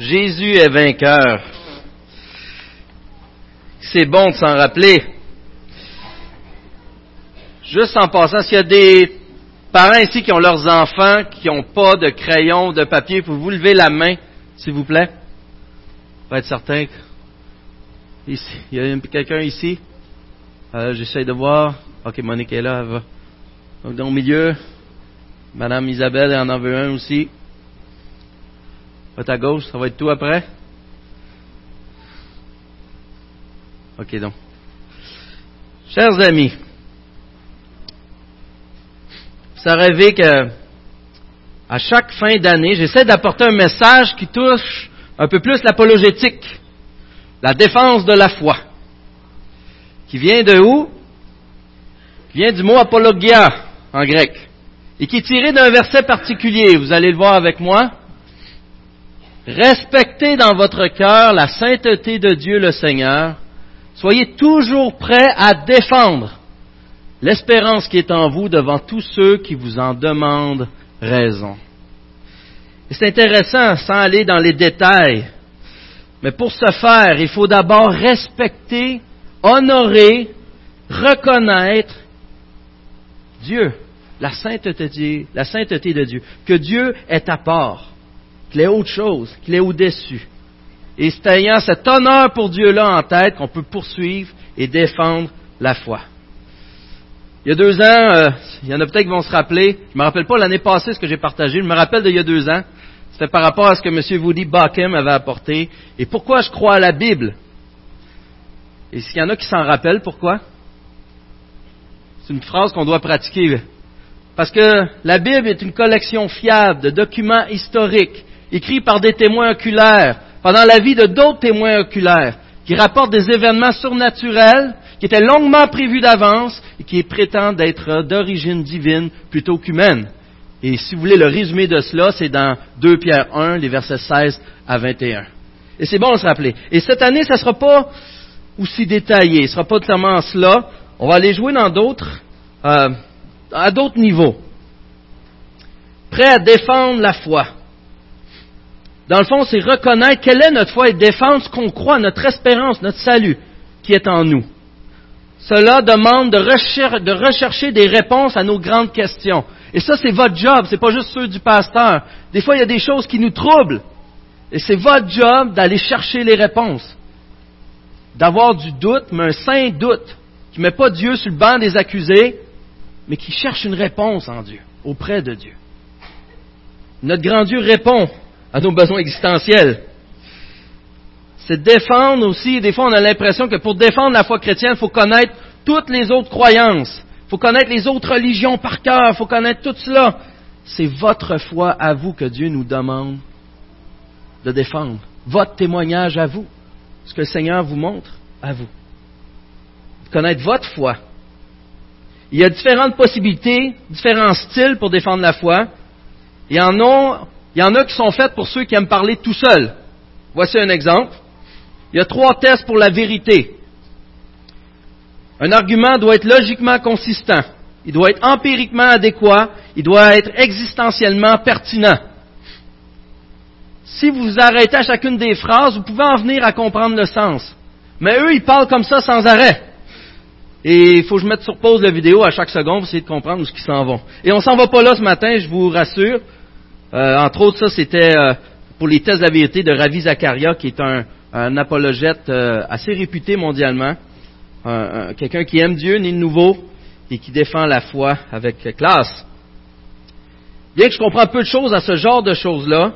Jésus est vainqueur. C'est bon de s'en rappeler. Juste en passant, s'il y a des parents ici qui ont leurs enfants qui n'ont pas de crayon ou de papier, pouvez-vous lever la main, s'il vous plaît? Pour être certain. Ici. Il y a quelqu'un ici? Euh, J'essaie de voir. Ok, Monique est là, elle va. Donc, le milieu, Madame Isabelle en en veut un aussi. À ta gauche, ça va être tout après? Ok, donc. Chers amis, ça rêvé que à chaque fin d'année, j'essaie d'apporter un message qui touche un peu plus l'apologétique, la défense de la foi, qui vient de où? Qui vient du mot apologia en grec, et qui est tiré d'un verset particulier. Vous allez le voir avec moi. Respectez dans votre cœur la sainteté de Dieu le Seigneur. Soyez toujours prêts à défendre l'espérance qui est en vous devant tous ceux qui vous en demandent raison. C'est intéressant, sans aller dans les détails, mais pour ce faire, il faut d'abord respecter, honorer, reconnaître Dieu, la sainteté, la sainteté de Dieu, que Dieu est à part qu'il est autre chose, qu'il est au-dessus. Et c'est ayant cet honneur pour Dieu-là en tête qu'on peut poursuivre et défendre la foi. Il y a deux ans, euh, il y en a peut-être qui vont se rappeler, je ne me rappelle pas l'année passée ce que j'ai partagé, je me rappelle d'il y a deux ans, c'était par rapport à ce que M. Woody Bachem avait apporté, et pourquoi je crois à la Bible? Et s'il y en a qui s'en rappellent, pourquoi? C'est une phrase qu'on doit pratiquer. Parce que la Bible est une collection fiable de documents historiques écrit par des témoins oculaires, pendant la vie de d'autres témoins oculaires, qui rapportent des événements surnaturels qui étaient longuement prévus d'avance et qui prétendent être d'origine divine plutôt qu'humaine. Et si vous voulez le résumé de cela, c'est dans 2 Pierre 1, les versets 16 à 21. Et c'est bon de se rappeler. Et cette année, ça ne sera pas aussi détaillé, ce ne sera pas tellement cela. On va aller jouer dans d'autres, euh, à d'autres niveaux. Prêt à défendre la foi. Dans le fond, c'est reconnaître quelle est notre foi et défendre ce qu'on croit, notre espérance, notre salut qui est en nous. Cela demande de, rechercher des réponses à nos grandes questions. Et ça, c'est votre job, c'est pas juste ceux du pasteur. Des fois, il y a des choses qui nous troublent. Et c'est votre job d'aller chercher les réponses. D'avoir du doute, mais un saint doute, qui ne met pas Dieu sur le banc des accusés, mais qui cherche une réponse en Dieu, auprès de Dieu. Notre grand Dieu répond à nos besoins existentiels. C'est défendre aussi, des fois on a l'impression que pour défendre la foi chrétienne, il faut connaître toutes les autres croyances, il faut connaître les autres religions par cœur, il faut connaître tout cela. C'est votre foi à vous que Dieu nous demande de défendre, votre témoignage à vous, ce que le Seigneur vous montre à vous. Connaître votre foi. Il y a différentes possibilités, différents styles pour défendre la foi. Il y en a il y en a qui sont faites pour ceux qui aiment parler tout seuls. Voici un exemple. Il y a trois tests pour la vérité. Un argument doit être logiquement consistant. Il doit être empiriquement adéquat. Il doit être existentiellement pertinent. Si vous vous arrêtez à chacune des phrases, vous pouvez en venir à comprendre le sens. Mais eux, ils parlent comme ça sans arrêt. Et il faut que je mette sur pause la vidéo à chaque seconde pour essayer de comprendre où ils s'en vont. Et on s'en va pas là ce matin, je vous rassure. Euh, entre autres, ça, c'était euh, pour les tests de vérité de Ravi Zakaria, qui est un, apologète euh, assez réputé mondialement, quelqu'un qui aime Dieu, né de nouveau, et qui défend la foi avec classe. Bien que je comprends peu de choses à ce genre de choses-là,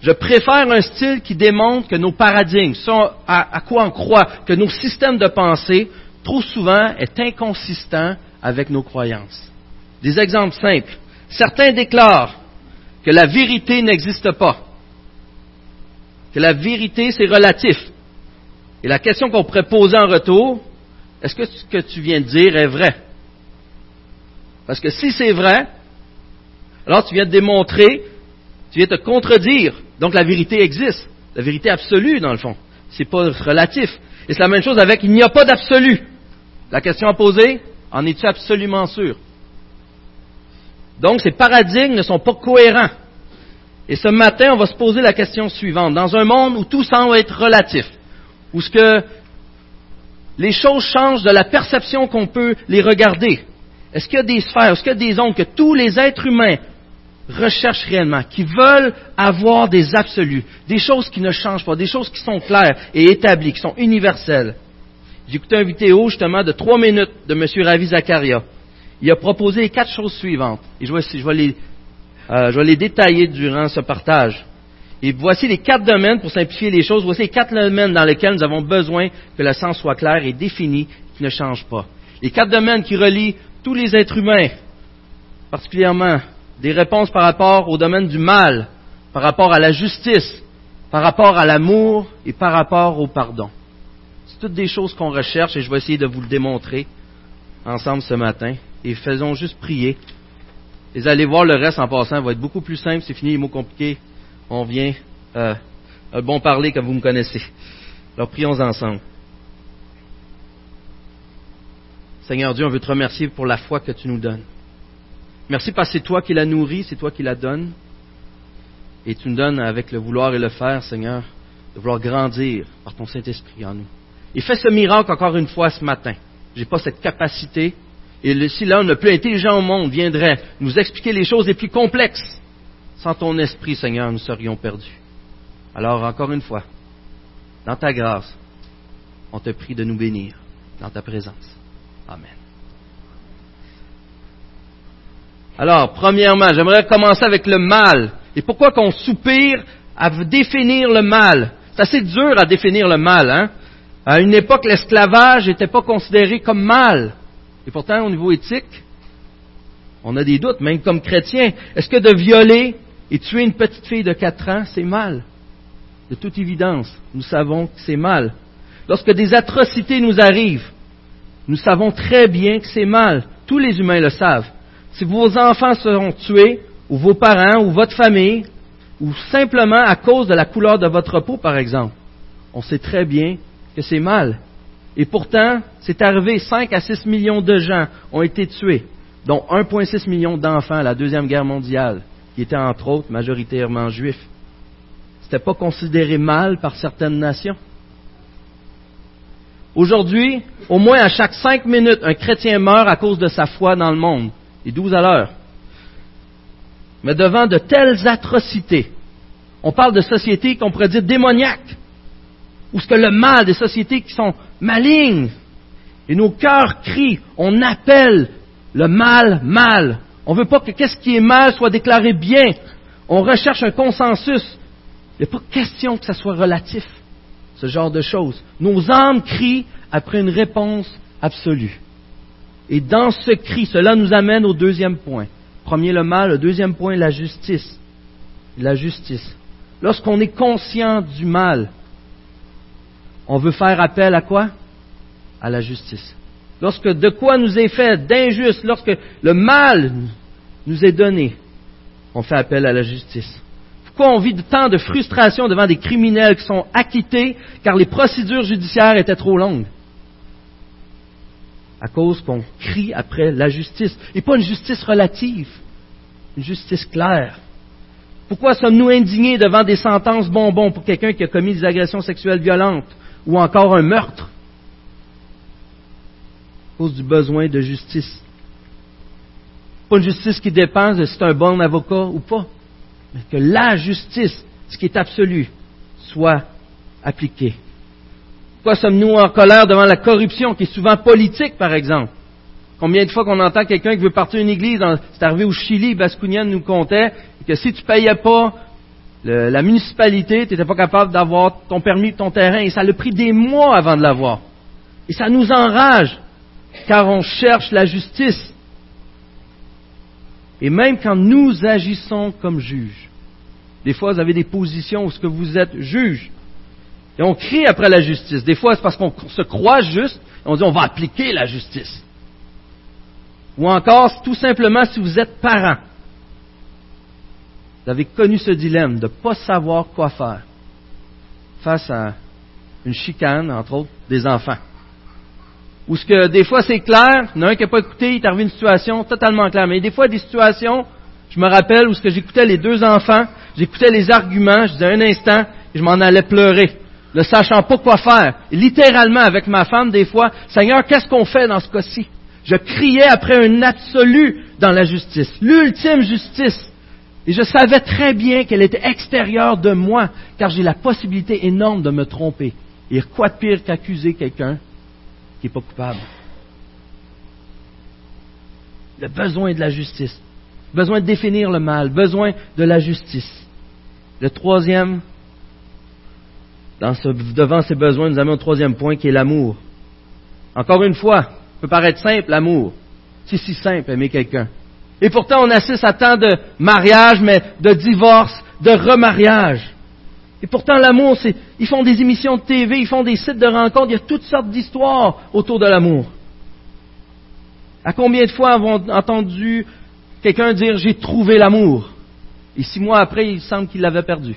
je préfère un style qui démontre que nos paradigmes, à, à quoi on croit, que nos systèmes de pensée, trop souvent, est inconsistant avec nos croyances. Des exemples simples. Certains déclarent que la vérité n'existe pas, que la vérité c'est relatif. Et la question qu'on pourrait poser en retour, est-ce que ce que tu viens de dire est vrai? Parce que si c'est vrai, alors tu viens de démontrer, tu viens de te contredire. Donc la vérité existe, la vérité absolue dans le fond. C'est pas relatif. Et c'est la même chose avec il n'y a pas d'absolu. La question à poser, en es-tu absolument sûr? Donc ces paradigmes ne sont pas cohérents. Et ce matin, on va se poser la question suivante. Dans un monde où tout semble être relatif, où les choses changent de la perception qu'on peut les regarder, est-ce qu'il y a des sphères, est-ce qu'il y a des ondes que tous les êtres humains recherchent réellement, qui veulent avoir des absolus, des choses qui ne changent pas, des choses qui sont claires et établies, qui sont universelles? J'ai écouté une vidéo justement de trois minutes de M. Ravi Zakaria. Il a proposé les quatre choses suivantes. Et je vais, les euh, les détailler durant ce partage. Et voici les quatre domaines, pour simplifier les choses, voici les quatre domaines dans lesquels nous avons besoin que le sens soit clair et défini, qui ne change pas. Les quatre domaines qui relient tous les êtres humains, particulièrement des réponses par rapport au domaine du mal, par rapport à la justice, par rapport à l'amour et par rapport au pardon. C'est toutes des choses qu'on recherche et je vais essayer de vous le démontrer ensemble ce matin. Et faisons juste prier vous allez voir le reste en passant, ça va être beaucoup plus simple, c'est fini les mots compliqués. On vient euh, un bon parler comme vous me connaissez. Alors prions ensemble. Seigneur Dieu, on veut te remercier pour la foi que tu nous donnes. Merci parce que c'est toi qui la nourris, c'est toi qui la donnes. Et tu nous donnes avec le vouloir et le faire, Seigneur, de vouloir grandir par ton Saint-Esprit en nous. Et fais ce miracle encore une fois ce matin. Je n'ai pas cette capacité, et si l'homme le plus intelligent au monde viendrait nous expliquer les choses les plus complexes, sans ton esprit, Seigneur, nous serions perdus. Alors, encore une fois, dans ta grâce, on te prie de nous bénir dans ta présence. Amen. Alors, premièrement, j'aimerais commencer avec le mal. Et pourquoi qu'on soupire à définir le mal? C'est assez dur à définir le mal, hein? À une époque, l'esclavage n'était pas considéré comme mal. Et pourtant, au niveau éthique, on a des doutes, même comme chrétien. Est-ce que de violer et tuer une petite fille de 4 ans, c'est mal? De toute évidence, nous savons que c'est mal. Lorsque des atrocités nous arrivent, nous savons très bien que c'est mal. Tous les humains le savent. Si vos enfants seront tués, ou vos parents, ou votre famille, ou simplement à cause de la couleur de votre peau, par exemple, on sait très bien que c'est mal. Et pourtant, c'est arrivé, 5 à 6 millions de gens ont été tués, dont 1,6 million d'enfants à la Deuxième Guerre mondiale, qui étaient entre autres majoritairement juifs. Ce n'était pas considéré mal par certaines nations. Aujourd'hui, au moins à chaque cinq minutes, un chrétien meurt à cause de sa foi dans le monde, et 12 à l'heure. Mais devant de telles atrocités, on parle de sociétés qu'on pourrait dire démoniaques, ou ce que le mal, des sociétés qui sont malignes. Et nos cœurs crient, on appelle le mal mal. On ne veut pas que qu'est-ce qui est mal soit déclaré bien. On recherche un consensus. Il n'y a pas question que ça soit relatif, ce genre de choses. Nos âmes crient après une réponse absolue. Et dans ce cri, cela nous amène au deuxième point. Premier, le mal. Le deuxième point, la justice. La justice. Lorsqu'on est conscient du mal, on veut faire appel à quoi? À la justice. Lorsque de quoi nous est fait d'injuste, lorsque le mal nous est donné, on fait appel à la justice. Pourquoi on vit tant de frustration devant des criminels qui sont acquittés car les procédures judiciaires étaient trop longues? À cause qu'on crie après la justice. Et pas une justice relative, une justice claire. Pourquoi sommes-nous indignés devant des sentences bonbons pour quelqu'un qui a commis des agressions sexuelles violentes? Ou encore un meurtre à cause du besoin de justice. Pas une justice qui dépend de si c'est un bon avocat ou pas, mais que la justice, ce qui est absolu, soit appliquée. Pourquoi sommes-nous en colère devant la corruption qui est souvent politique, par exemple? Combien de fois qu'on entend quelqu'un qui veut partir une église, c'est arrivé au Chili, Bascounian nous comptait, que si tu payais pas la municipalité, tu n'étais pas capable d'avoir ton permis ton terrain, et ça a pris des mois avant de l'avoir. Et ça nous enrage, car on cherche la justice. Et même quand nous agissons comme juges, des fois vous avez des positions où ce que vous êtes juge, et on crie après la justice. Des fois c'est parce qu'on se croit juste, et on dit on va appliquer la justice. Ou encore, tout simplement si vous êtes parent, vous avez connu ce dilemme de ne pas savoir quoi faire face à une chicane, entre autres, des enfants. Ou ce que des fois c'est clair, il y en a un qui n'a pas écouté, il est arrivé une situation totalement claire. Mais des fois, des situations, je me rappelle où ce que j'écoutais les deux enfants, j'écoutais les arguments, je disais un instant, et je m'en allais pleurer, ne sachant pas quoi faire. Et littéralement, avec ma femme, des fois, Seigneur, qu'est-ce qu'on fait dans ce cas-ci? Je criais après un absolu dans la justice, l'ultime justice. Et je savais très bien qu'elle était extérieure de moi, car j'ai la possibilité énorme de me tromper. Et quoi de pire qu'accuser quelqu'un qui n'est pas coupable? Le besoin de la justice, besoin de définir le mal, besoin de la justice. Le troisième, devant ces besoins, nous avons un troisième point qui est l'amour. Encore une fois, peut paraître simple, l'amour. C'est si simple, aimer quelqu'un. Et pourtant, on assiste à tant de mariages, mais de divorces, de remariages. Et pourtant, l'amour, c'est, ils font des émissions de TV, ils font des sites de rencontres, il y a toutes sortes d'histoires autour de l'amour. À combien de fois avons entendu quelqu'un dire j'ai trouvé l'amour Et six mois après, il semble qu'il l'avait perdu.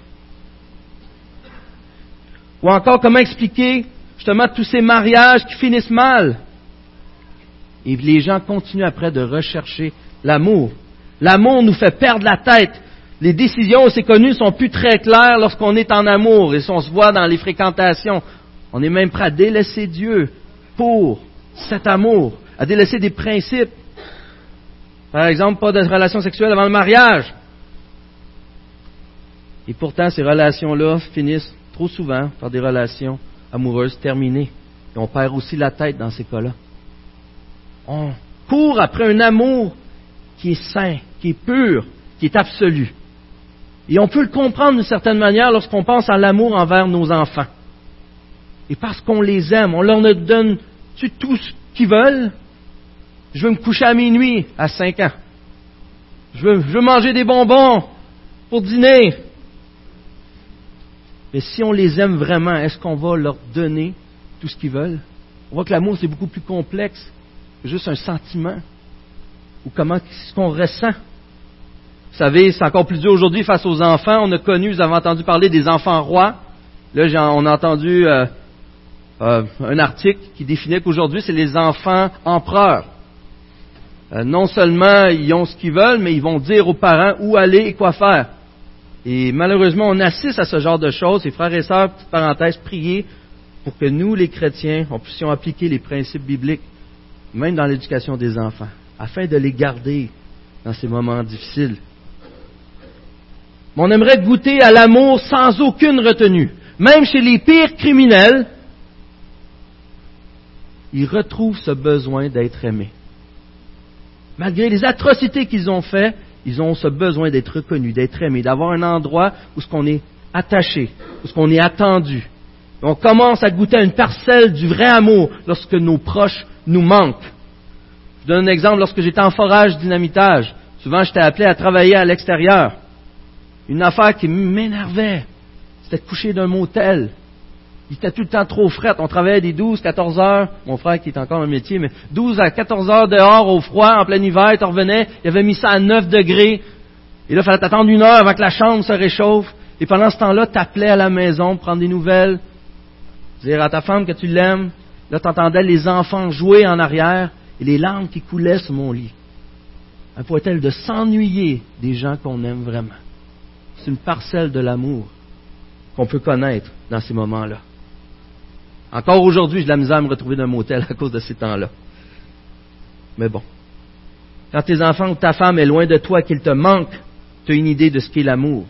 Ou encore, comment expliquer justement tous ces mariages qui finissent mal? Et les gens continuent après de rechercher l'amour. L'amour nous fait perdre la tête. Les décisions, c'est connu, sont plus très claires lorsqu'on est en amour et si on se voit dans les fréquentations. On est même prêt à délaisser Dieu pour cet amour, à délaisser des principes. Par exemple, pas de relations sexuelles avant le mariage. Et pourtant, ces relations-là finissent trop souvent par des relations amoureuses terminées. Et on perd aussi la tête dans ces cas-là. On court après un amour qui est saint, qui est pur, qui est absolu. Et on peut le comprendre d'une certaine manière lorsqu'on pense à l'amour envers nos enfants. Et parce qu'on les aime, on leur donne tout ce qu'ils veulent? Je veux me coucher à minuit à 5 ans. Je veux, je veux manger des bonbons pour dîner. Mais si on les aime vraiment, est-ce qu'on va leur donner tout ce qu'ils veulent? On voit que l'amour, c'est beaucoup plus complexe que juste un sentiment ou comment ce qu'on ressent? Vous savez, c'est encore plus dur aujourd'hui face aux enfants. On a connu, vous avez entendu parler des enfants rois. Là, on a entendu euh, euh, un article qui définit qu'aujourd'hui, c'est les enfants empereurs. Euh, non seulement ils ont ce qu'ils veulent, mais ils vont dire aux parents où aller et quoi faire. Et malheureusement, on assiste à ce genre de choses. Et frères et sœurs, petite parenthèse, priez pour que nous, les chrétiens, on puissions appliquer les principes bibliques, même dans l'éducation des enfants afin de les garder dans ces moments difficiles. On aimerait goûter à l'amour sans aucune retenue. Même chez les pires criminels, ils retrouvent ce besoin d'être aimés. Malgré les atrocités qu'ils ont faites, ils ont ce besoin d'être reconnus, d'être aimés, d'avoir un endroit où ce qu'on est attaché, où ce qu'on est attendu. on commence à goûter à une parcelle du vrai amour lorsque nos proches nous manquent. Je donne un exemple. Lorsque j'étais en forage dynamitage, souvent j'étais appelé à travailler à l'extérieur. Une affaire qui m'énervait, c'était de coucher d'un motel. Il était tout le temps trop fret. On travaillait des 12, 14 heures. Mon frère qui est encore le métier, mais 12 à 14 heures dehors au froid, en plein hiver, tu revenais, il avait mis ça à 9 degrés. Et là, il fallait attendre une heure avant que la chambre se réchauffe. Et pendant ce temps-là, tu appelais à la maison, prendre des nouvelles, dire à ta femme que tu l'aimes. Là, tu entendais les enfants jouer en arrière et les larmes qui coulaient sur mon lit. Un point-elle de s'ennuyer des gens qu'on aime vraiment. C'est une parcelle de l'amour qu'on peut connaître dans ces moments-là. Encore aujourd'hui, j'ai de la misère à me retrouver dans un motel à cause de ces temps-là. Mais bon. Quand tes enfants ou ta femme est loin de toi, qu'il te manque, tu as une idée de ce qu'est l'amour.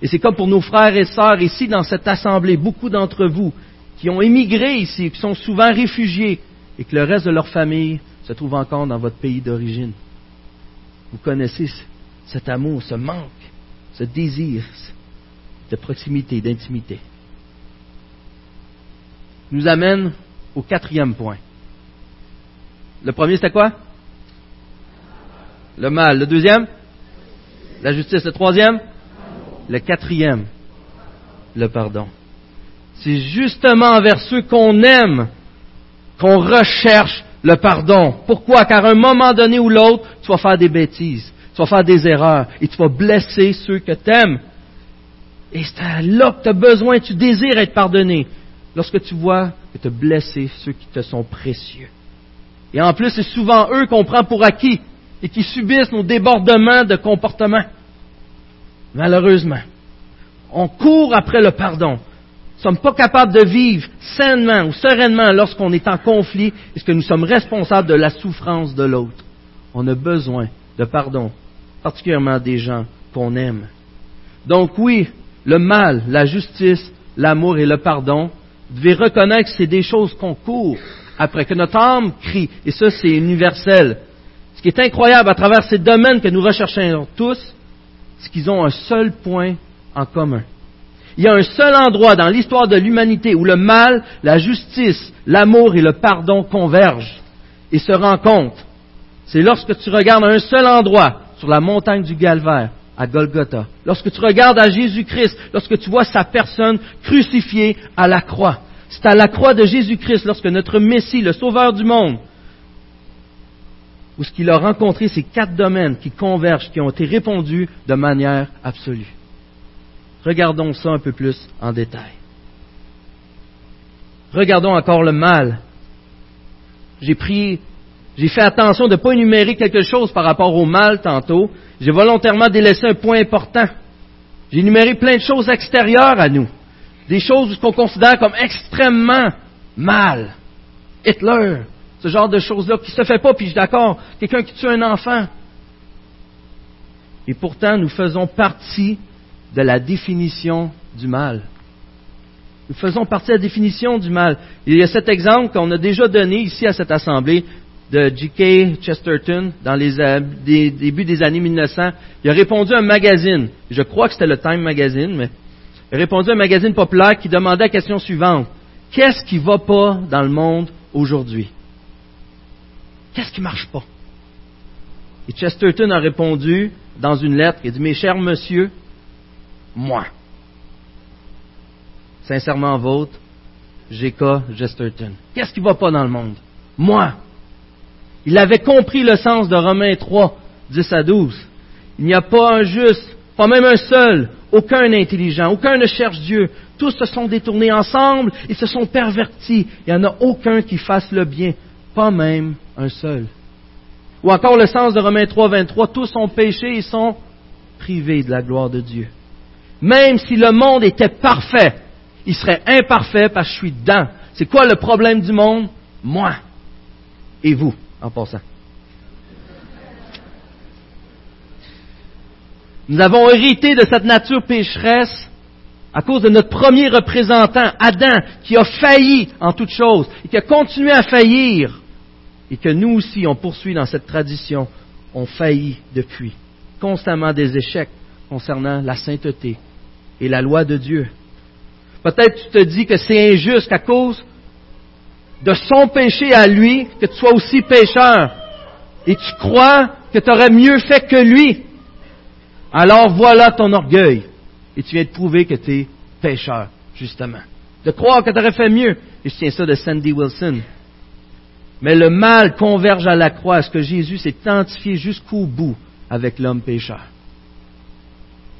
Et c'est comme pour nos frères et sœurs ici dans cette assemblée, beaucoup d'entre vous qui ont émigré ici, qui sont souvent réfugiés, et que le reste de leur famille se trouve encore dans votre pays d'origine. Vous connaissez cet amour, ce manque, ce désir de proximité, d'intimité. Nous amène au quatrième point. Le premier, c'était quoi? Le mal. Le deuxième? La justice. Le troisième? Le quatrième Le pardon. C'est justement envers ceux qu'on aime qu'on recherche le pardon. Pourquoi? Car à un moment donné ou l'autre, tu vas faire des bêtises, tu vas faire des erreurs et tu vas blesser ceux que tu aimes. Et c'est là que tu as besoin, tu désires être pardonné. Lorsque tu vois que tu as blessé ceux qui te sont précieux. Et en plus, c'est souvent eux qu'on prend pour acquis et qui subissent nos débordements de comportement. Malheureusement. On court après le pardon. Nous ne sommes pas capables de vivre sainement ou sereinement lorsqu'on est en conflit et que nous sommes responsables de la souffrance de l'autre. On a besoin de pardon, particulièrement des gens qu'on aime. Donc oui, le mal, la justice, l'amour et le pardon, vous devez reconnaître que c'est des choses qu'on court après, que notre âme crie, et ça c'est universel. Ce qui est incroyable à travers ces domaines que nous recherchons tous, c'est qu'ils ont un seul point en commun. Il y a un seul endroit dans l'histoire de l'humanité où le mal, la justice, l'amour et le pardon convergent et se rencontrent. C'est lorsque tu regardes à un seul endroit, sur la montagne du Galvaire, à Golgotha. Lorsque tu regardes à Jésus-Christ, lorsque tu vois sa personne crucifiée à la croix. C'est à la croix de Jésus-Christ, lorsque notre Messie, le Sauveur du monde, où ce qu'il a rencontré ces quatre domaines qui convergent, qui ont été répondus de manière absolue. Regardons ça un peu plus en détail. Regardons encore le mal. J'ai pris, j'ai fait attention de ne pas énumérer quelque chose par rapport au mal tantôt. J'ai volontairement délaissé un point important. J'ai énuméré plein de choses extérieures à nous. Des choses qu'on considère comme extrêmement mal. Hitler, ce genre de choses-là qui se fait pas, puis je suis d'accord, quelqu'un qui tue un enfant. Et pourtant, nous faisons partie de la définition du mal. Nous faisons partie de la définition du mal. Il y a cet exemple qu'on a déjà donné ici à cette assemblée de G.K. Chesterton dans les euh, débuts des années 1900. Il a répondu à un magazine. Je crois que c'était le Time Magazine, mais il a répondu à un magazine populaire qui demandait la question suivante. Qu'est-ce qui va pas dans le monde aujourd'hui? Qu'est-ce qui marche pas? Et Chesterton a répondu dans une lettre, il dit, mes chers monsieur, moi. Sincèrement vôtre, J.K. Chesterton. Qu'est-ce qui va pas dans le monde? Moi. Il avait compris le sens de Romains 3, 10 à 12. Il n'y a pas un juste, pas même un seul, aucun intelligent, aucun ne cherche Dieu. Tous se sont détournés ensemble et se sont pervertis. Il n'y en a aucun qui fasse le bien, pas même un seul. Ou encore le sens de Romains 3, 23, tous ont péché et sont privés de la gloire de Dieu. Même si le monde était parfait, il serait imparfait parce que je suis dedans. C'est quoi le problème du monde? Moi. Et vous, en passant. Nous avons hérité de cette nature pécheresse à cause de notre premier représentant, Adam, qui a failli en toutes choses et qui a continué à faillir et que nous aussi, on poursuit dans cette tradition, on faillit depuis, constamment des échecs concernant la sainteté et la loi de Dieu. Peut-être tu te dis que c'est injuste à cause de son péché à lui que tu sois aussi pécheur et tu crois que tu aurais mieux fait que lui. Alors voilà ton orgueil et tu viens de prouver que tu es pécheur, justement. De croire que tu aurais fait mieux. Et je tiens ça de Sandy Wilson. Mais le mal converge à la croix, ce que Jésus s'est identifié jusqu'au bout avec l'homme pécheur?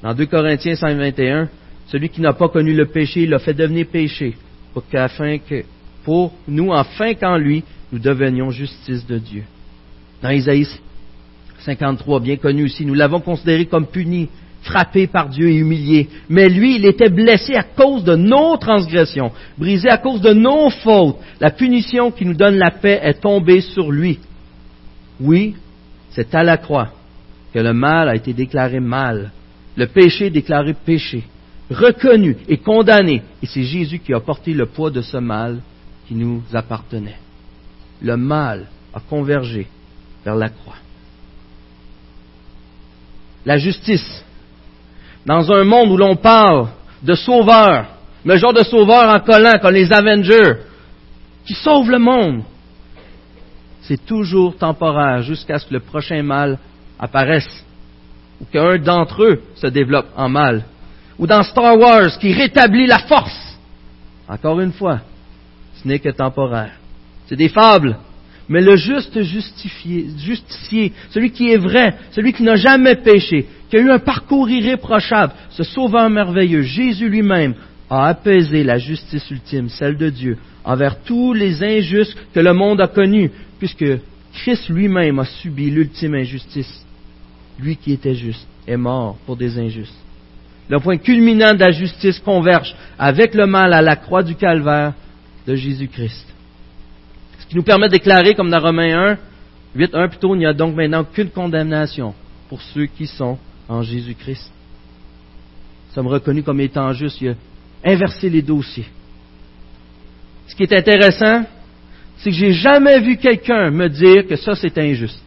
Dans 2 Corinthiens 5.21, celui qui n'a pas connu le péché, il l'a fait devenir péché, pour, que, pour nous, afin qu'en lui, nous devenions justice de Dieu. Dans Isaïe 53, bien connu aussi, nous l'avons considéré comme puni, frappé par Dieu et humilié. Mais lui, il était blessé à cause de nos transgressions, brisé à cause de nos fautes. La punition qui nous donne la paix est tombée sur lui. Oui, c'est à la croix que le mal a été déclaré mal, le péché déclaré péché, reconnu et condamné. Et c'est Jésus qui a porté le poids de ce mal qui nous appartenait. Le mal a convergé vers la croix. La justice dans un monde où l'on parle de sauveur, le genre de sauveur en collant comme les Avengers, qui sauvent le monde, c'est toujours temporaire jusqu'à ce que le prochain mal apparaisse, ou qu'un d'entre eux se développe en mal. Ou dans Star Wars, qui rétablit la force. Encore une fois, ce n'est que temporaire. C'est des fables. Mais le juste justifié, celui qui est vrai, celui qui n'a jamais péché, qui a eu un parcours irréprochable, ce sauveur merveilleux, Jésus lui-même, a apaisé la justice ultime, celle de Dieu, envers tous les injustes que le monde a connus, puisque Christ lui-même a subi l'ultime injustice. Lui qui était juste est mort pour des injustes. le point culminant de la justice converge avec le mal à la croix du calvaire de Jésus-Christ. Ce qui nous permet de déclarer, comme dans Romains 1, 8, 1 plutôt, il n'y a donc maintenant aucune condamnation pour ceux qui sont en Jésus-Christ. Nous sommes reconnus comme étant justes. Il a inversé les dossiers. Ce qui est intéressant, c'est que j'ai jamais vu quelqu'un me dire que ça c'est injuste.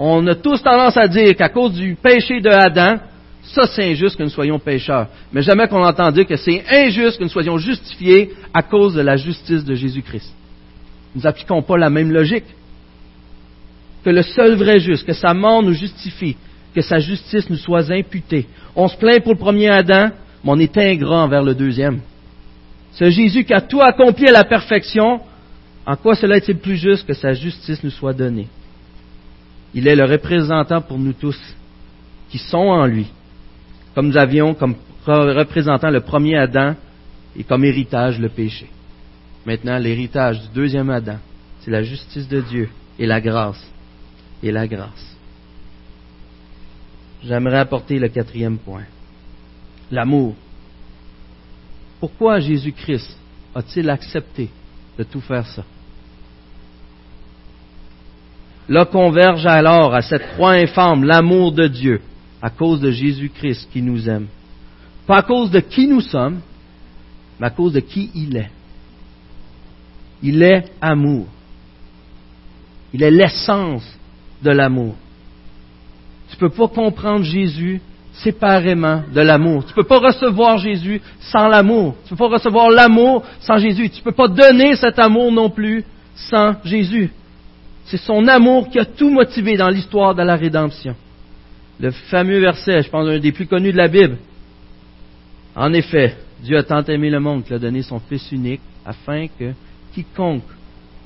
On a tous tendance à dire qu'à cause du péché de Adam, ça c'est injuste que nous soyons pécheurs. Mais jamais qu'on entend dire que c'est injuste que nous soyons justifiés à cause de la justice de Jésus-Christ. Nous n'appliquons pas la même logique. Que le seul vrai juste, que sa mort nous justifie, que sa justice nous soit imputée. On se plaint pour le premier Adam, mais on est ingrat envers le deuxième. Ce Jésus qui a tout accompli à la perfection, en quoi cela est-il plus juste que sa justice nous soit donnée? Il est le représentant pour nous tous qui sont en lui, comme nous avions comme représentant le premier Adam et comme héritage le péché. Maintenant, l'héritage du deuxième Adam, c'est la justice de Dieu et la grâce. Et la grâce. J'aimerais apporter le quatrième point. L'amour. Pourquoi Jésus-Christ a-t-il accepté de tout faire ça? Là converge alors à cette croix infâme l'amour de Dieu à cause de Jésus-Christ qui nous aime. Pas à cause de qui nous sommes, mais à cause de qui il est. Il est amour. Il est l'essence de l'amour. Tu ne peux pas comprendre Jésus séparément de l'amour. Tu ne peux pas recevoir Jésus sans l'amour. Tu ne peux pas recevoir l'amour sans Jésus. Tu ne peux pas donner cet amour non plus sans Jésus. C'est son amour qui a tout motivé dans l'histoire de la rédemption. Le fameux verset, je pense, un des plus connus de la Bible. En effet, Dieu a tant aimé le monde qu'il a donné son Fils unique afin que quiconque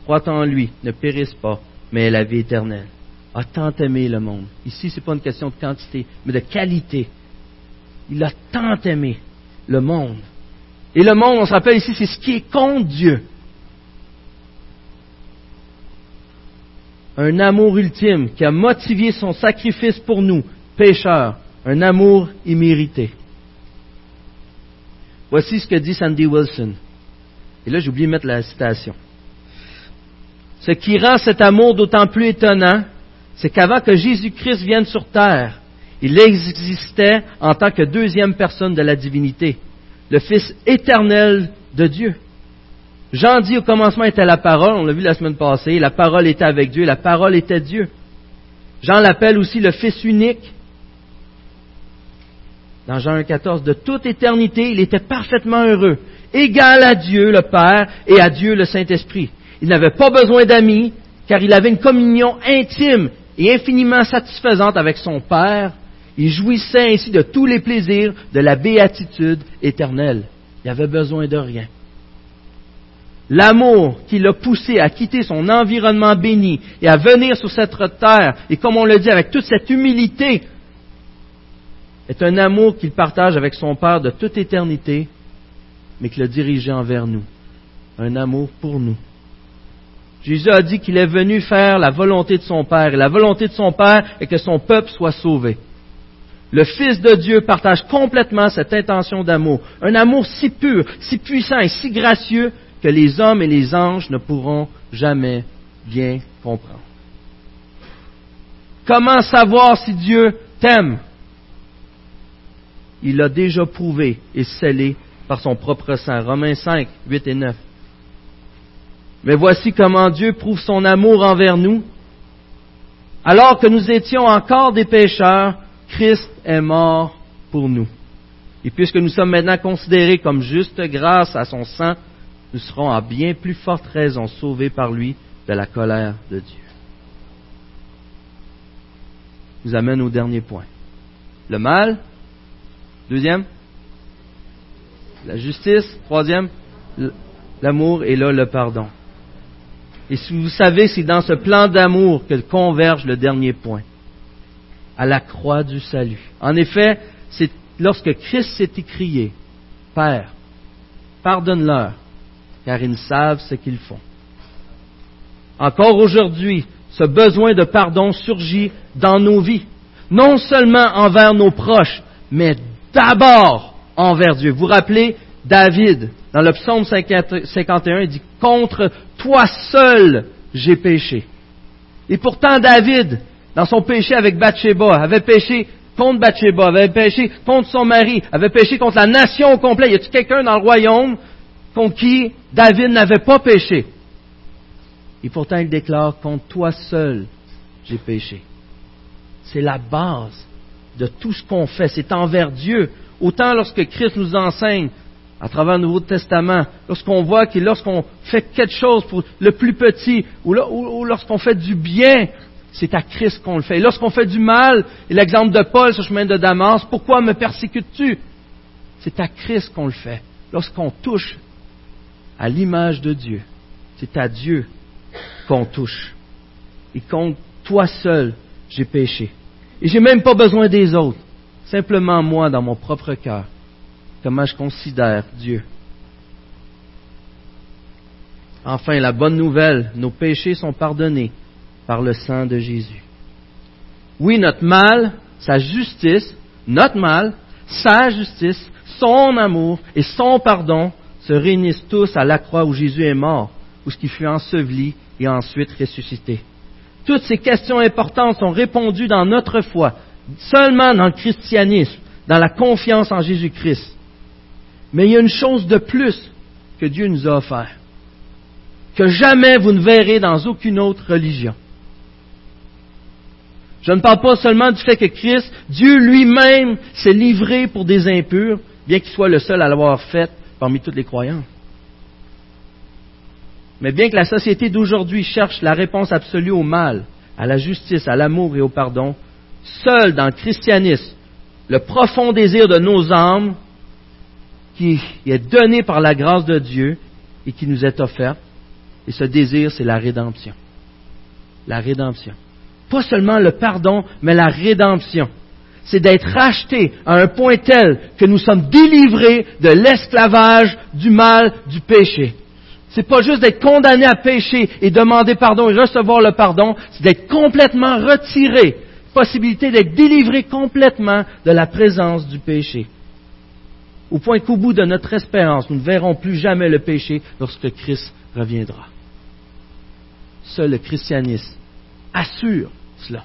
croit en lui ne périsse pas, mais ait la vie éternelle. A tant aimé le monde. Ici, ce n'est pas une question de quantité, mais de qualité. Il a tant aimé le monde. Et le monde, on se rappelle ici, c'est ce qui est contre Dieu. Un amour ultime qui a motivé son sacrifice pour nous, pécheurs, un amour immérité. Voici ce que dit Sandy Wilson. Et là, j'ai oublié de mettre la citation. Ce qui rend cet amour d'autant plus étonnant, c'est qu'avant que Jésus-Christ vienne sur terre, il existait en tant que deuxième personne de la divinité, le Fils éternel de Dieu. Jean dit au commencement était la parole, on l'a vu la semaine passée, la parole était avec Dieu, la parole était Dieu. Jean l'appelle aussi le Fils unique. Dans Jean 1,14, de toute éternité, il était parfaitement heureux, égal à Dieu le Père et à Dieu le Saint-Esprit. Il n'avait pas besoin d'amis, car il avait une communion intime et infiniment satisfaisante avec son Père. Il jouissait ainsi de tous les plaisirs de la béatitude éternelle. Il n'avait besoin de rien. L'amour qui l'a poussé à quitter son environnement béni et à venir sur cette terre, et comme on le dit avec toute cette humilité, est un amour qu'il partage avec son Père de toute éternité, mais qu'il a dirigé envers nous. Un amour pour nous. Jésus a dit qu'il est venu faire la volonté de son Père, et la volonté de son Père est que son peuple soit sauvé. Le Fils de Dieu partage complètement cette intention d'amour, un amour si pur, si puissant et si gracieux que les hommes et les anges ne pourront jamais bien comprendre. Comment savoir si Dieu t'aime? Il l'a déjà prouvé et scellé par son propre sang. Romains 5, 8 et 9. Mais voici comment Dieu prouve son amour envers nous. Alors que nous étions encore des pécheurs, Christ est mort pour nous. Et puisque nous sommes maintenant considérés comme justes grâce à son sang, nous serons à bien plus forte raison sauvés par lui de la colère de Dieu. Nous amène au dernier point. Le mal. Deuxième. La justice. Troisième. L'amour et là le pardon. Et si vous savez, c'est dans ce plan d'amour que converge le dernier point. À la croix du salut. En effet, c'est lorsque Christ s'est écrié, Père, pardonne-leur, car ils savent ce qu'ils font. Encore aujourd'hui, ce besoin de pardon surgit dans nos vies, non seulement envers nos proches, mais d'abord envers Dieu. Vous vous rappelez David, dans le psaume 51, il dit, Contre toi seul j'ai péché. Et pourtant David, dans son péché avec Bathsheba, avait péché contre Bathsheba, avait péché contre son mari, avait péché contre la nation au complet. Y a-t-il quelqu'un dans le royaume contre qui David n'avait pas péché? Et pourtant il déclare, contre toi seul j'ai péché. C'est la base de tout ce qu'on fait. C'est envers Dieu. Autant lorsque Christ nous enseigne à travers le Nouveau Testament, lorsqu'on voit que lorsqu'on fait quelque chose pour le plus petit, ou, lorsqu'on fait du bien, c'est à Christ qu'on le fait. Et lorsqu'on fait du mal, et l'exemple de Paul sur le chemin de Damas, pourquoi me persécutes-tu? C'est à Christ qu'on le fait. Lorsqu'on touche à l'image de Dieu, c'est à Dieu qu'on touche. Et contre toi seul, j'ai péché. Et j'ai même pas besoin des autres. Simplement moi, dans mon propre cœur, comment je considère Dieu. Enfin, la bonne nouvelle, nos péchés sont pardonnés par le sang de Jésus. Oui, notre mal, sa justice, notre mal, sa justice, son amour et son pardon se réunissent tous à la croix où Jésus est mort, où ce qui fut enseveli et ensuite ressuscité. Toutes ces questions importantes sont répondues dans notre foi, seulement dans le christianisme, dans la confiance en Jésus-Christ. Mais il y a une chose de plus que Dieu nous a offert, que jamais vous ne verrez dans aucune autre religion. Je ne parle pas seulement du fait que Christ, Dieu lui-même, s'est livré pour des impurs, bien qu'il soit le seul à l'avoir fait parmi toutes les croyants. Mais bien que la société d'aujourd'hui cherche la réponse absolue au mal, à la justice, à l'amour et au pardon, seul dans le christianisme, le profond désir de nos âmes, qui est donné par la grâce de Dieu et qui nous est offert, et ce désir, c'est la rédemption. La rédemption. Pas seulement le pardon, mais la rédemption. C'est d'être racheté à un point tel que nous sommes délivrés de l'esclavage, du mal, du péché. C'est pas juste d'être condamné à pécher et demander pardon et recevoir le pardon, c'est d'être complètement retiré. Possibilité d'être délivré complètement de la présence du péché. Au point qu'au bout de notre espérance, nous ne verrons plus jamais le péché lorsque Christ reviendra. Seul le christianisme assure cela.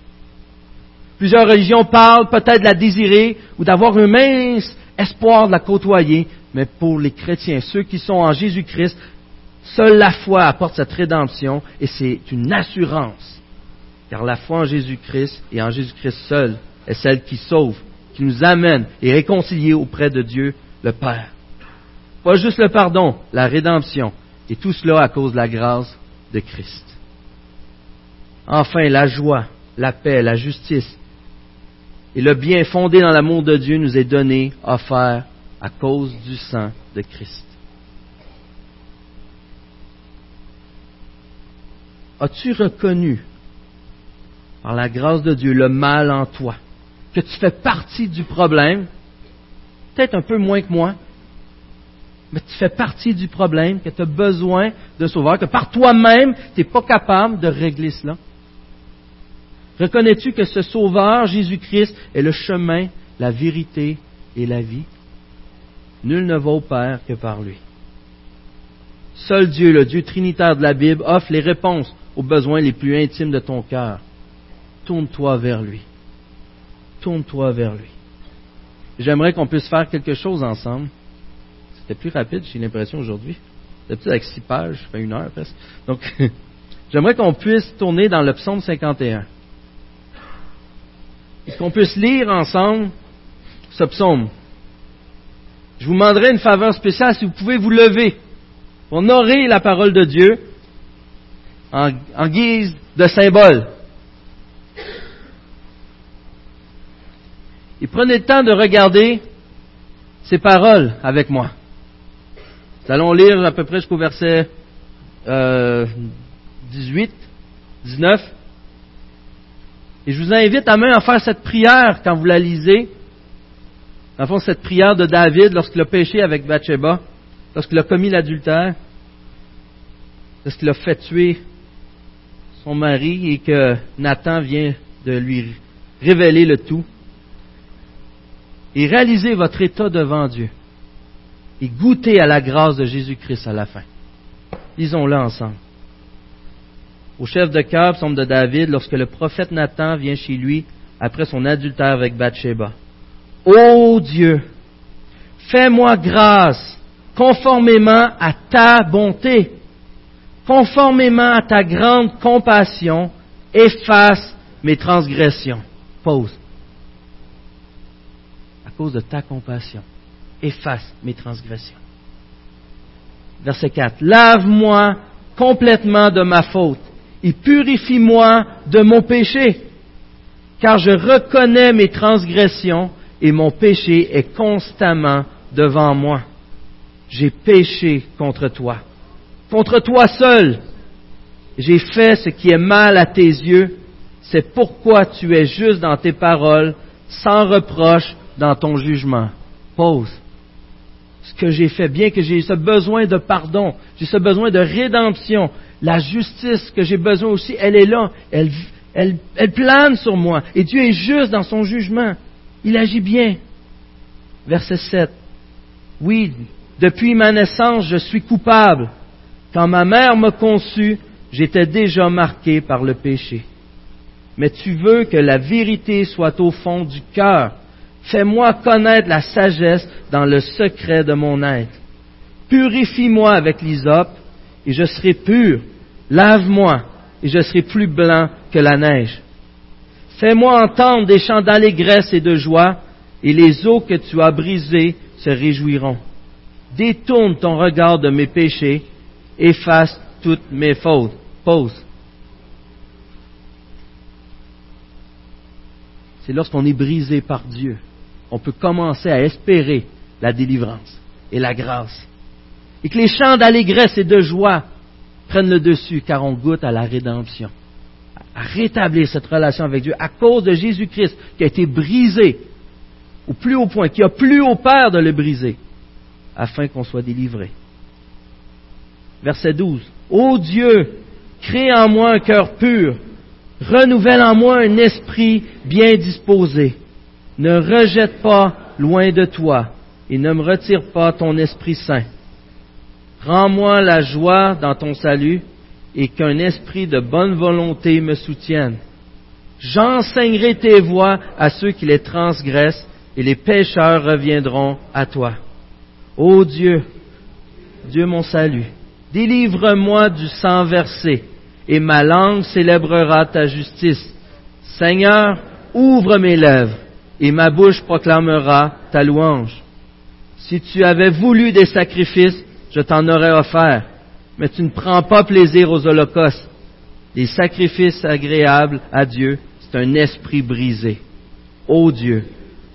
Plusieurs religions parlent peut-être de la désirer ou d'avoir un mince espoir de la côtoyer, mais pour les chrétiens, ceux qui sont en Jésus-Christ, Seule la foi apporte cette rédemption et c'est une assurance. Car la foi en Jésus-Christ et en Jésus-Christ seul est celle qui sauve, qui nous amène et réconcilie auprès de Dieu le Père. Pas juste le pardon, la rédemption. Et tout cela à cause de la grâce de Christ. Enfin, la joie, la paix, la justice et le bien fondé dans l'amour de Dieu nous est donné, offert à cause du sang de Christ. As-tu reconnu, par la grâce de Dieu, le mal en toi, que tu fais partie du problème, peut-être un peu moins que moi, mais tu fais partie du problème, que tu as besoin de sauveur, que par toi-même, tu n'es pas capable de régler cela? Reconnais-tu que ce sauveur, Jésus-Christ, est le chemin, la vérité et la vie? Nul ne va au Père que par lui. Seul Dieu, le Dieu trinitaire de la Bible, offre les réponses aux besoins les plus intimes de ton cœur. Tourne-toi vers lui. Tourne-toi vers lui. J'aimerais qu'on puisse faire quelque chose ensemble. C'était plus rapide, j'ai l'impression, aujourd'hui. D'habitude, avec six pages, une heure presque. J'aimerais qu'on puisse tourner dans le psaume 51. Et qu'on puisse lire ensemble ce psaume? Je vous demanderai une faveur spéciale si vous pouvez vous lever pour honorer la parole de Dieu en, guise de symbole. Et prenez le temps de regarder ces paroles avec moi. Nous allons lire à peu près jusqu'au verset 18, 19. Et je vous invite à même à faire cette prière quand vous la lisez. En fond, cette prière de David lorsqu'il a péché avec Bathsheba, lorsqu'il a commis l'adultère, lorsqu'il a fait tuer son mari et que Nathan vient de lui révéler le tout. et réalisez votre état devant Dieu et goûtez à la grâce de Jésus-Christ à la fin. Lisons-le ensemble. Au chef de cœur, psaume de David, lorsque le prophète Nathan vient chez lui après son adultère avec Bathsheba. Ô Dieu, fais-moi grâce conformément à ta bonté, conformément à ta grande compassion, efface mes transgressions. Pause. À cause de ta compassion, efface mes transgressions. Verset 4. Lave-moi complètement de ma faute et purifie-moi de mon péché, car je reconnais mes transgressions et mon péché est constamment devant moi. J'ai péché contre toi, contre toi seul. J'ai fait ce qui est mal à tes yeux. C'est pourquoi tu es juste dans tes paroles, sans reproche dans ton jugement. Pause. Ce que j'ai fait, bien que j'ai ce besoin de pardon, j'ai ce besoin de rédemption, la justice que j'ai besoin aussi, elle est là, elle, plane sur moi. Et Dieu est juste dans son jugement. Il agit bien. Verset 7. Oui, depuis ma naissance, je suis coupable. Quand ma mère m'a conçu, j'étais déjà marqué par le péché. Mais tu veux que la vérité soit au fond du cœur. Fais-moi connaître la sagesse dans le secret de mon être. Purifie-moi avec l'hysope et je serai pur. Lave-moi et je serai plus blanc que la neige. Fais-moi entendre des chants d'allégresse et de joie, et les eaux que tu as brisées se réjouiront. Détourne ton regard de mes péchés, efface toutes mes fautes. Pause. C'est lorsqu'on est brisé par Dieu, on peut commencer à espérer la délivrance et la grâce. Et que les chants d'allégresse et de joie prennent le dessus, car on goûte à la rédemption, à rétablir cette relation avec Dieu à cause de Jésus-Christ qui a été brisé au plus haut point, qui a plus au Père de le briser, afin qu'on soit délivré. Verset 12. Ô Dieu, crée en moi un cœur pur, renouvelle en moi un esprit bien disposé. Ne rejette pas loin de toi et ne me retire pas ton Esprit Saint. Rends-moi la joie dans ton salut et qu'un esprit de bonne volonté me soutienne. J'enseignerai tes voies à ceux qui les transgressent et les pécheurs reviendront à toi. Ô Dieu, Dieu mon salut, délivre-moi du sang versé et ma langue célébrera ta justice. Seigneur, ouvre mes lèvres et ma bouche proclamera ta louange. Si tu avais voulu des sacrifices, je t'en aurais offert, mais tu ne prends pas plaisir aux holocaustes. Les sacrifices agréables à Dieu, c'est un esprit brisé. Ô Dieu,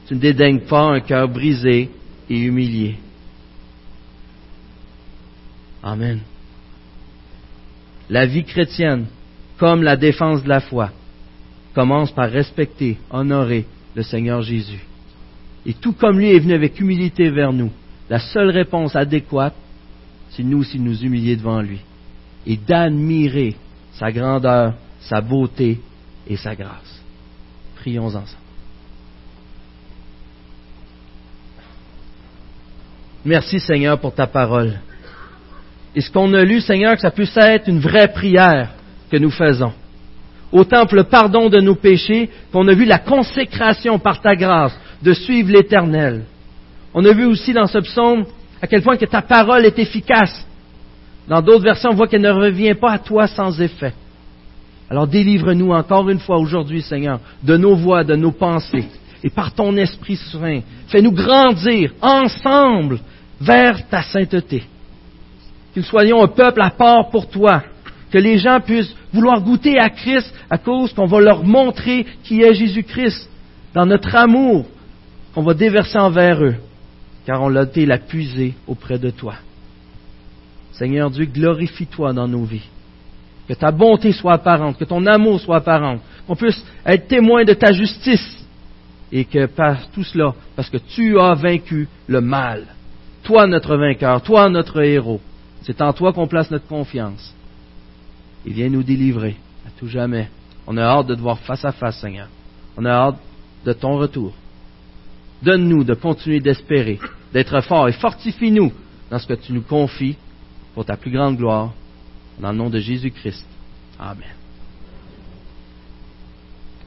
tu ne dédaignes pas un cœur brisé et humilié. Amen. La vie chrétienne, comme la défense de la foi, commence par respecter, honorer le Seigneur Jésus. Et tout comme lui est venu avec humilité vers nous, la seule réponse adéquate, c'est nous aussi nous humilier devant lui et d'admirer sa grandeur, sa beauté et sa grâce. Prions ensemble. Merci Seigneur pour ta parole. Et ce qu'on a lu, Seigneur, que ça puisse être une vraie prière que nous faisons? Autant pour le pardon de nos péchés qu'on a vu la consécration par ta grâce de suivre l'Éternel. On a vu aussi dans ce psaume à quel point que ta parole est efficace. Dans d'autres versions, on voit qu'elle ne revient pas à toi sans effet. Alors délivre-nous encore une fois aujourd'hui, Seigneur, de nos voix, de nos pensées, et par ton Esprit Saint, fais-nous grandir ensemble vers ta sainteté. Qu'ils soyons un peuple à part pour toi, que les gens puissent vouloir goûter à Christ à cause qu'on va leur montrer qui est Jésus-Christ dans notre amour qu'on va déverser envers eux, car on l'a été la puiser auprès de toi. Seigneur Dieu, glorifie-toi dans nos vies. Que ta bonté soit apparente, que ton amour soit apparent, qu'on puisse être témoin de ta justice et que par tout cela, parce que tu as vaincu le mal, toi notre vainqueur, toi notre héros, c'est en toi qu'on place notre confiance il vient nous délivrer à tout jamais. On a hâte de te voir face à face, Seigneur. On a hâte de ton retour. Donne-nous de continuer d'espérer, d'être forts et fortifie-nous dans ce que tu nous confies pour ta plus grande gloire. Dans le nom de Jésus-Christ. Amen.